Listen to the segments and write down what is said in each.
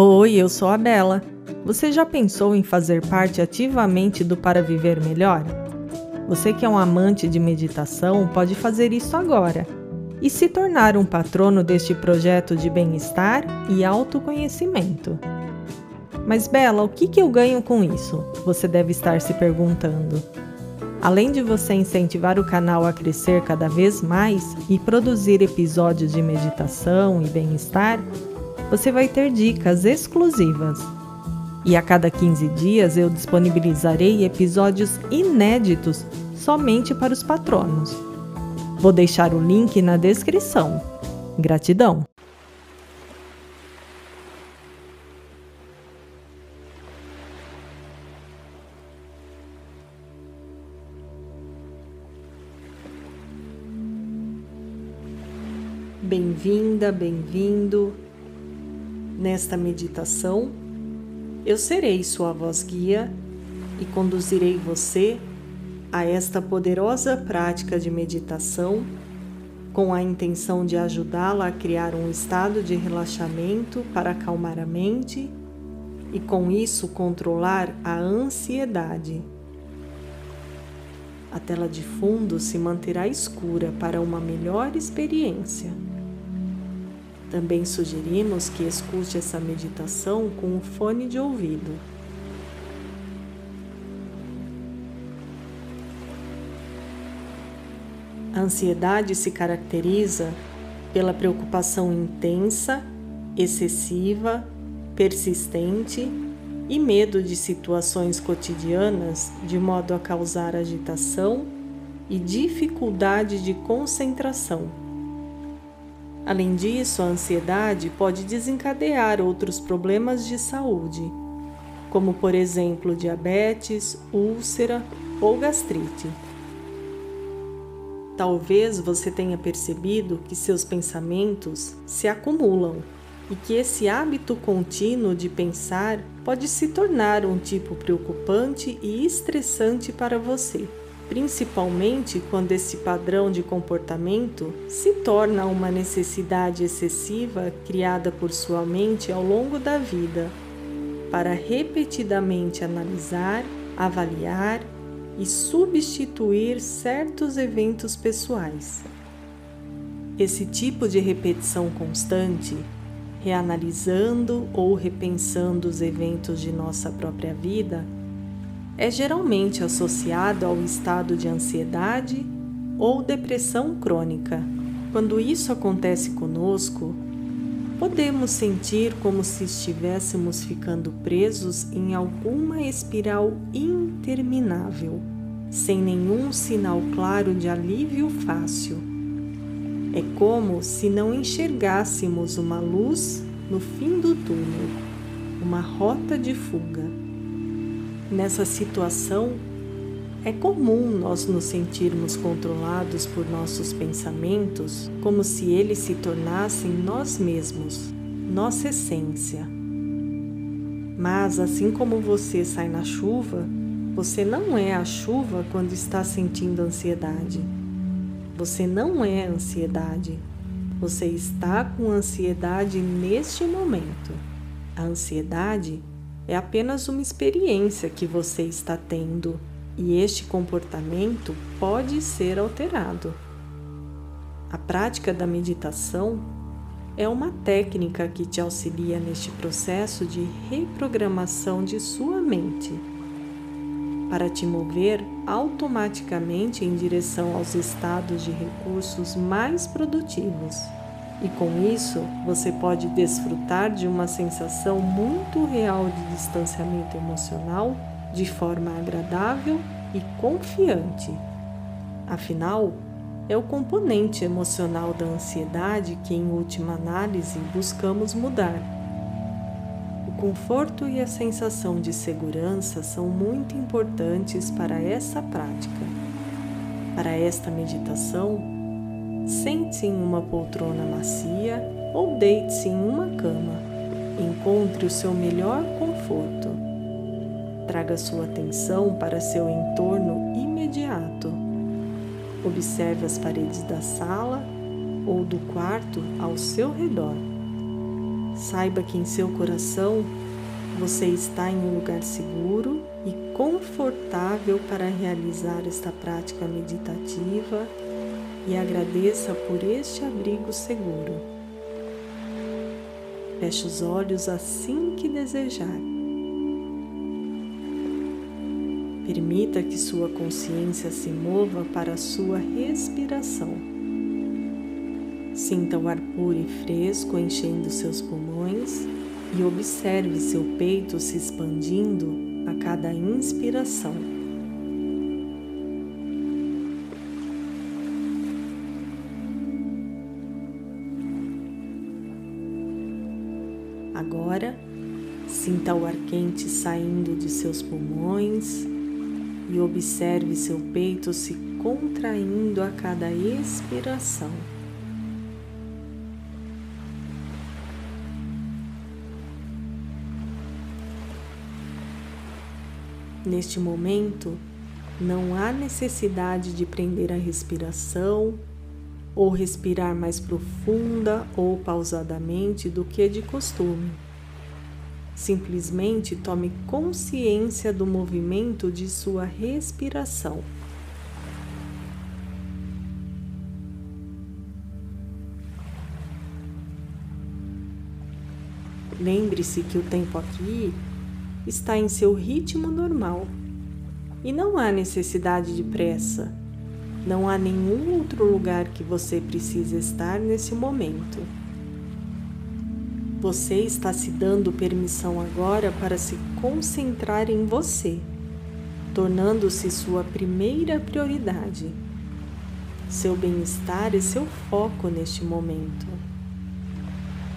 Oi, eu sou a Bela. Você já pensou em fazer parte ativamente do Para Viver Melhor? Você que é um amante de meditação pode fazer isso agora e se tornar um patrono deste projeto de bem-estar e autoconhecimento. Mas, Bela, o que, que eu ganho com isso? Você deve estar se perguntando. Além de você incentivar o canal a crescer cada vez mais e produzir episódios de meditação e bem-estar, você vai ter dicas exclusivas. E a cada 15 dias eu disponibilizarei episódios inéditos somente para os patronos. Vou deixar o link na descrição. Gratidão! Bem-vinda, bem-vindo Nesta meditação, eu serei sua voz guia e conduzirei você a esta poderosa prática de meditação com a intenção de ajudá-la a criar um estado de relaxamento para acalmar a mente e com isso controlar a ansiedade. A tela de fundo se manterá escura para uma melhor experiência. Também sugerimos que escute essa meditação com o fone de ouvido. A ansiedade se caracteriza pela preocupação intensa, excessiva, persistente e medo de situações cotidianas de modo a causar agitação e dificuldade de concentração Além disso, a ansiedade pode desencadear outros problemas de saúde, como por exemplo diabetes, úlcera ou gastrite. Talvez você tenha percebido que seus pensamentos se acumulam e que esse hábito contínuo de pensar pode se tornar um tipo preocupante e estressante para você principalmente quando esse padrão de comportamento se torna uma necessidade excessiva criada por sua mente ao longo da vida, para repetidamente analisar, avaliar e substituir certos eventos pessoais. Esse tipo de repetição constante, reanalisando ou repensando os eventos de nossa própria vida, é geralmente associado ao estado de ansiedade ou depressão crônica. Quando isso acontece conosco, podemos sentir como se estivéssemos ficando presos em alguma espiral interminável, sem nenhum sinal claro de alívio fácil. É como se não enxergássemos uma luz no fim do túnel, uma rota de fuga. Nessa situação, é comum nós nos sentirmos controlados por nossos pensamentos como se eles se tornassem nós mesmos, nossa essência. Mas assim como você sai na chuva, você não é a chuva quando está sentindo ansiedade. Você não é ansiedade. Você está com ansiedade neste momento. A ansiedade é apenas uma experiência que você está tendo e este comportamento pode ser alterado. A prática da meditação é uma técnica que te auxilia neste processo de reprogramação de sua mente, para te mover automaticamente em direção aos estados de recursos mais produtivos e com isso você pode desfrutar de uma sensação muito real de distanciamento emocional de forma agradável e confiante. Afinal, é o componente emocional da ansiedade que, em última análise, buscamos mudar. O conforto e a sensação de segurança são muito importantes para essa prática. Para esta meditação, Sente-se em uma poltrona macia ou deite-se em uma cama. Encontre o seu melhor conforto. Traga sua atenção para seu entorno imediato. Observe as paredes da sala ou do quarto ao seu redor. Saiba que em seu coração você está em um lugar seguro e confortável para realizar esta prática meditativa e agradeça por este abrigo seguro. Feche os olhos assim que desejar. Permita que sua consciência se mova para a sua respiração. Sinta o ar puro e fresco enchendo seus pulmões e observe seu peito se expandindo a cada inspiração. Sinta o ar quente saindo de seus pulmões e observe seu peito se contraindo a cada expiração. Neste momento, não há necessidade de prender a respiração ou respirar mais profunda ou pausadamente do que de costume. Simplesmente tome consciência do movimento de sua respiração. Lembre-se que o tempo aqui está em seu ritmo normal e não há necessidade de pressa. Não há nenhum outro lugar que você precise estar nesse momento. Você está se dando permissão agora para se concentrar em você, tornando-se sua primeira prioridade. Seu bem-estar é seu foco neste momento.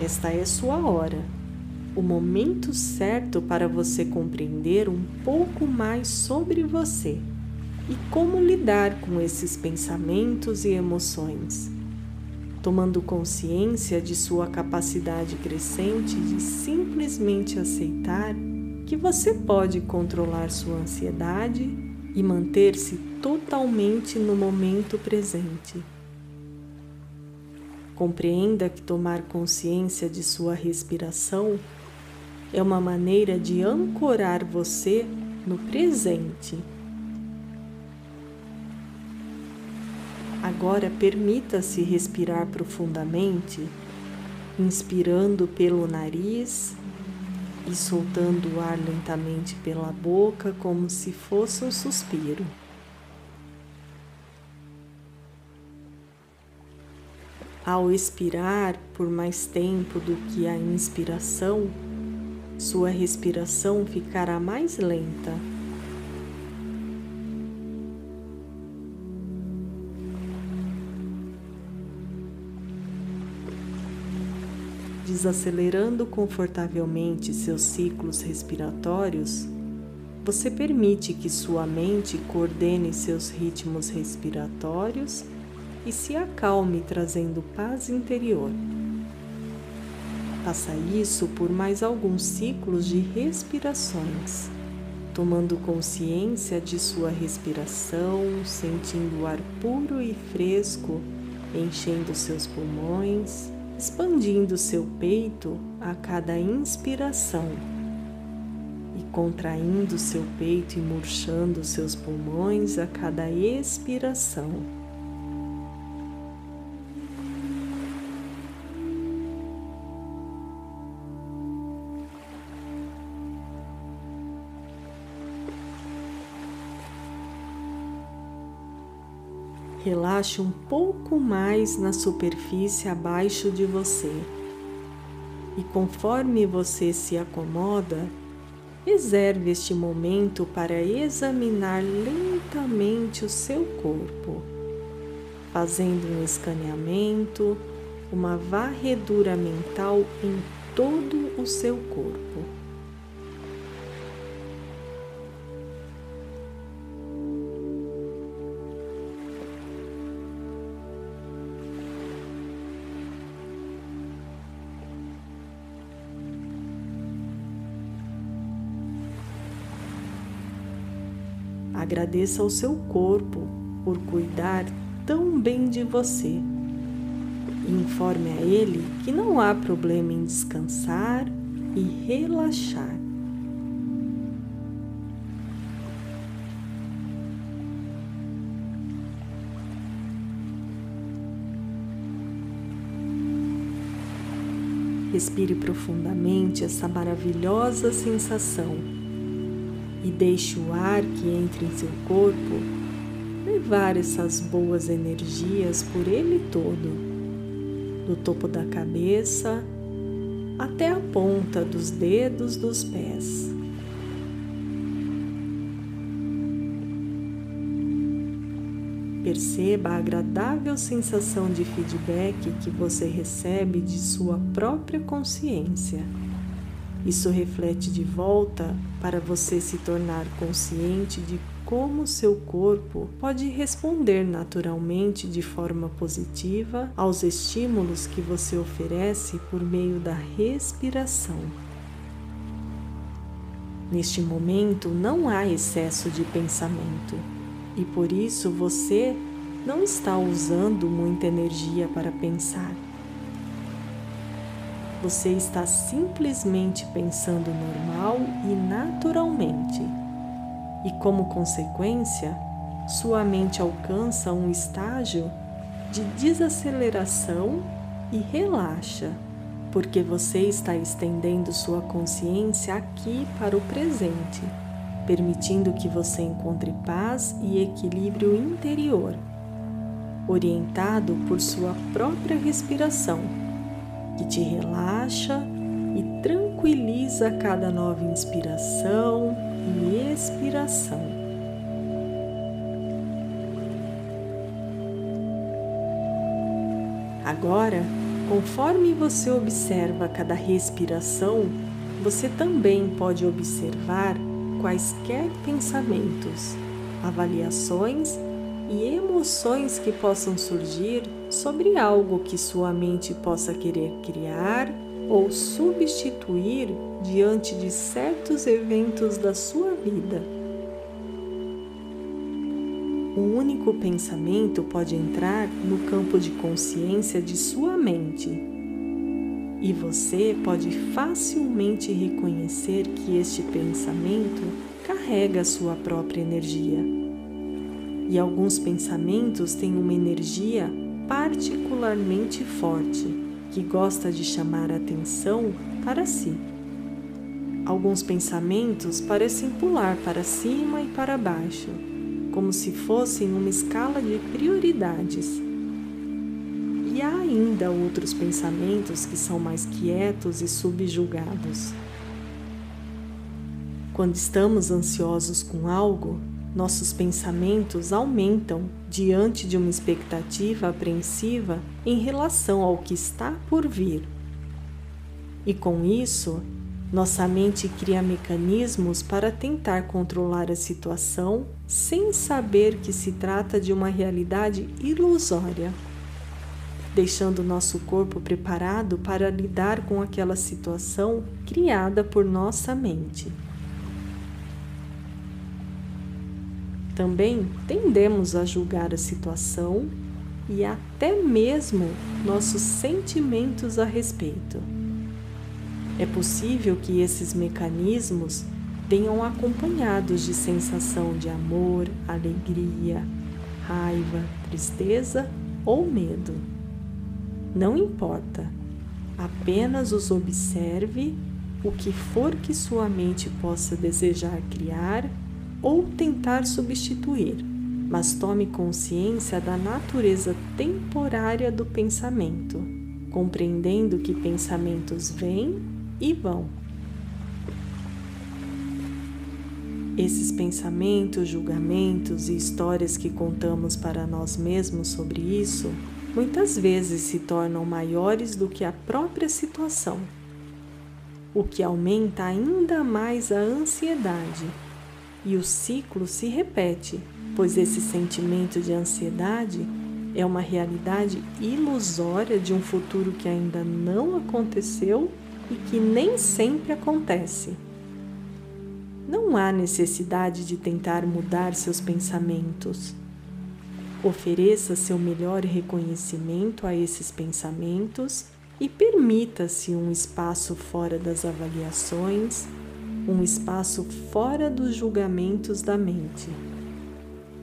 Esta é sua hora, o momento certo para você compreender um pouco mais sobre você e como lidar com esses pensamentos e emoções tomando consciência de sua capacidade crescente de simplesmente aceitar que você pode controlar sua ansiedade e manter-se totalmente no momento presente. Compreenda que tomar consciência de sua respiração é uma maneira de ancorar você no presente Agora permita-se respirar profundamente, inspirando pelo nariz e soltando o ar lentamente pela boca, como se fosse um suspiro. Ao expirar por mais tempo do que a inspiração, sua respiração ficará mais lenta desacelerando confortavelmente seus ciclos respiratórios, você permite que sua mente coordene seus ritmos respiratórios e se acalme, trazendo paz interior. Faça isso por mais alguns ciclos de respirações, tomando consciência de sua respiração, sentindo o ar puro e fresco enchendo seus pulmões expandindo seu peito a cada inspiração e contraindo seu peito e murchando seus pulmões a cada expiração. Relaxe um pouco mais na superfície abaixo de você. E conforme você se acomoda, reserve este momento para examinar lentamente o seu corpo, fazendo um escaneamento, uma varredura mental em todo o seu corpo. Agradeça ao seu corpo por cuidar tão bem de você. informe a ele que não há problema em descansar e relaxar. Respire profundamente essa maravilhosa sensação e deixe o ar que entra em seu corpo levar essas boas energias por ele todo, do topo da cabeça até a ponta dos dedos dos pés. Perceba a agradável sensação de feedback que você recebe de sua própria consciência. Isso reflete de volta para você se tornar consciente de como seu corpo pode responder naturalmente de forma positiva aos estímulos que você oferece por meio da respiração. Neste momento não há excesso de pensamento e por isso você não está usando muita energia para pensar. Você está simplesmente pensando normal e naturalmente. E como consequência, sua mente alcança um estágio de desaceleração e relaxa, porque você está estendendo sua consciência aqui para o presente permitindo que você encontre paz e equilíbrio interior, orientado por sua própria respiração, que te relaxa e tranquiliza cada nova inspiração e expiração. Agora, conforme você observa cada respiração, você também pode observar quaisquer pensamentos, avaliações e emoções que possam surgir sobre algo que sua mente possa querer criar ou substituir diante de certos eventos da sua vida. Um único pensamento pode entrar no campo de consciência de sua mente e você pode facilmente reconhecer que este pensamento carrega sua própria energia. E alguns pensamentos têm uma energia particularmente forte que gosta de chamar a atenção para si. Alguns pensamentos parecem pular para cima e para baixo, como se fossem uma escala de prioridades e há ainda outros pensamentos que são mais quietos e subjugados. Quando estamos ansiosos com algo, nossos pensamentos aumentam diante de uma expectativa apreensiva em relação ao que está por vir. E com isso, nossa mente cria mecanismos para tentar controlar a situação sem saber que se trata de uma realidade ilusória deixando nosso corpo preparado para lidar com aquela situação criada por nossa mente. Também tendemos a julgar a situação e até mesmo nossos sentimentos a respeito. É possível que esses mecanismos venham acompanhados de sensação de amor, alegria, raiva, tristeza ou medo. Não importa, apenas os observe o que for que sua mente possa desejar criar ou tentar substituir, mas tome consciência da natureza temporária do pensamento, compreendendo que pensamentos vêm e vão. Esses pensamentos, julgamentos e histórias que contamos para nós mesmos sobre isso muitas vezes se tornam maiores do que a própria situação, o que aumenta ainda mais a ansiedade. E o ciclo se repete, pois esse sentimento de ansiedade é uma realidade ilusória de um futuro que ainda não aconteceu e que nem sempre acontece. Não há necessidade de tentar mudar seus pensamentos Ofereça seu melhor reconhecimento a esses pensamentos e permita-se um espaço fora das avaliações, um espaço fora dos julgamentos da mente.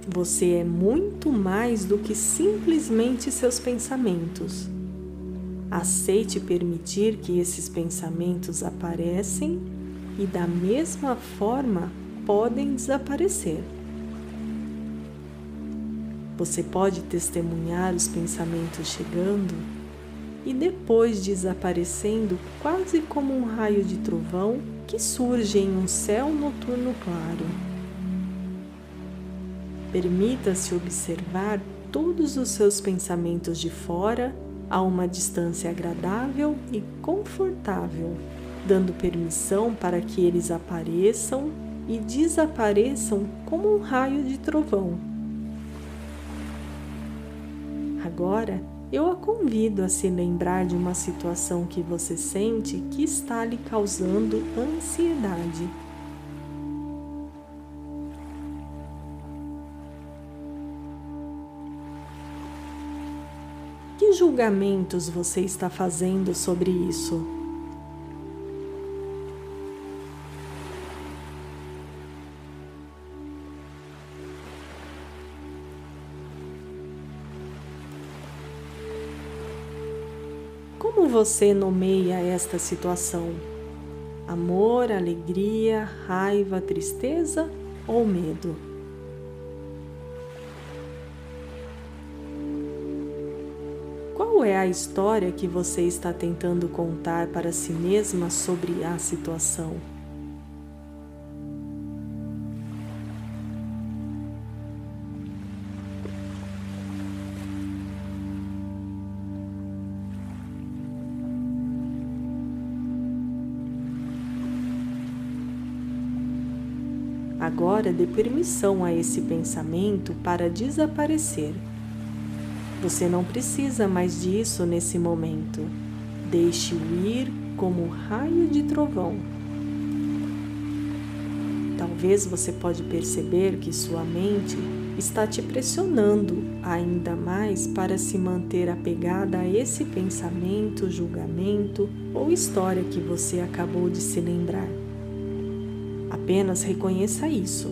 Você é muito mais do que simplesmente seus pensamentos. Aceite permitir que esses pensamentos aparecem e, da mesma forma, podem desaparecer. Você pode testemunhar os pensamentos chegando e depois desaparecendo quase como um raio de trovão que surge em um céu noturno claro. Permita-se observar todos os seus pensamentos de fora a uma distância agradável e confortável, dando permissão para que eles apareçam e desapareçam como um raio de trovão Agora, eu a convido a se lembrar de uma situação que você sente que está lhe causando ansiedade. Que julgamentos você está fazendo sobre isso? Como você nomeia esta situação? Amor, alegria, raiva, tristeza ou medo? Qual é a história que você está tentando contar para si mesma sobre a situação? Agora dê permissão a esse pensamento para desaparecer. Você não precisa mais disso nesse momento. Deixe-o ir como raio de trovão. Talvez você pode perceber que sua mente está te pressionando ainda mais para se manter apegada a esse pensamento, julgamento ou história que você acabou de se lembrar. Apenas reconheça isso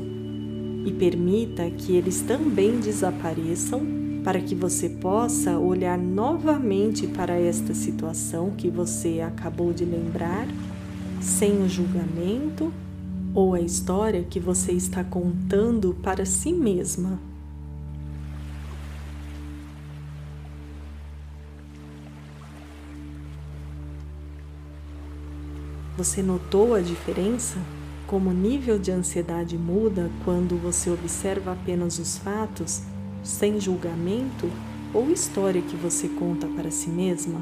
e permita que eles também desapareçam para que você possa olhar novamente para esta situação que você acabou de lembrar, sem o julgamento ou a história que você está contando para si mesma. Você notou a diferença? Como o nível de ansiedade muda quando você observa apenas os fatos, sem julgamento ou história que você conta para si mesma?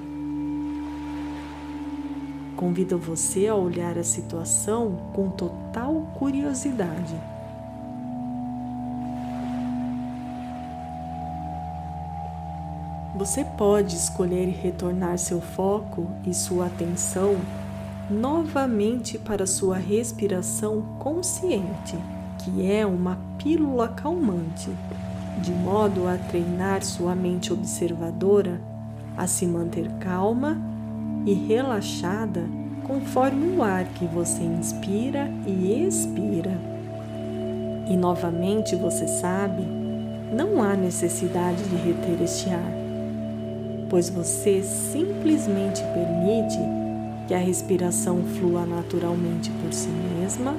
Convido você a olhar a situação com total curiosidade. Você pode escolher retornar seu foco e sua atenção novamente para sua respiração consciente, que é uma pílula calmante, de modo a treinar sua mente observadora a se manter calma e relaxada conforme o ar que você inspira e expira. E novamente você sabe, não há necessidade de reter este ar, pois você simplesmente permite que a respiração flua naturalmente por si mesma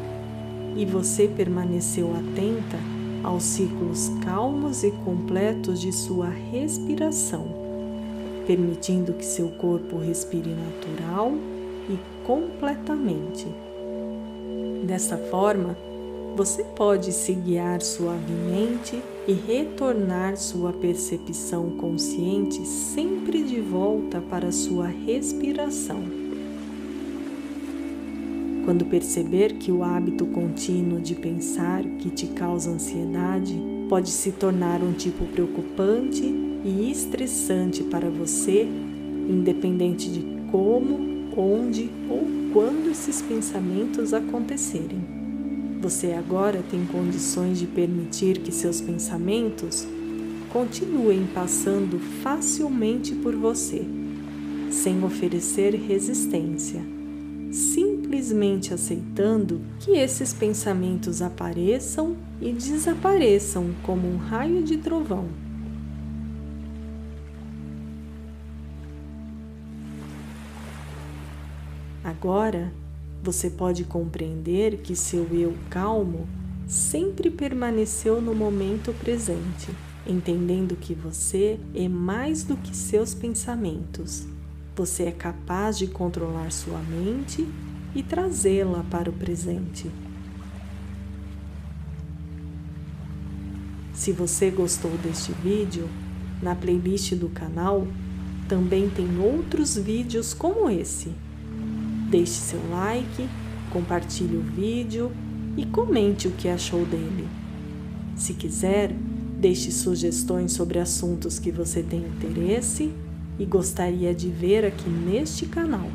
e você permaneceu atenta aos ciclos calmos e completos de sua respiração, permitindo que seu corpo respire natural e completamente. Dessa forma, você pode se guiar suavemente e retornar sua percepção consciente sempre de volta para sua respiração. Quando perceber que o hábito contínuo de pensar que te causa ansiedade pode se tornar um tipo preocupante e estressante para você, independente de como, onde ou quando esses pensamentos acontecerem. Você agora tem condições de permitir que seus pensamentos continuem passando facilmente por você, sem oferecer resistência, simplesmente aceitando que esses pensamentos apareçam e desapareçam como um raio de trovão. Agora, você pode compreender que seu eu calmo sempre permaneceu no momento presente, entendendo que você é mais do que seus pensamentos. Você é capaz de controlar sua mente e trazê-la para o presente. Se você gostou deste vídeo, na playlist do canal também tem outros vídeos como esse. Deixe seu like, compartilhe o vídeo e comente o que achou dele. Se quiser, deixe sugestões sobre assuntos que você tem interesse e gostaria de ver aqui neste canal.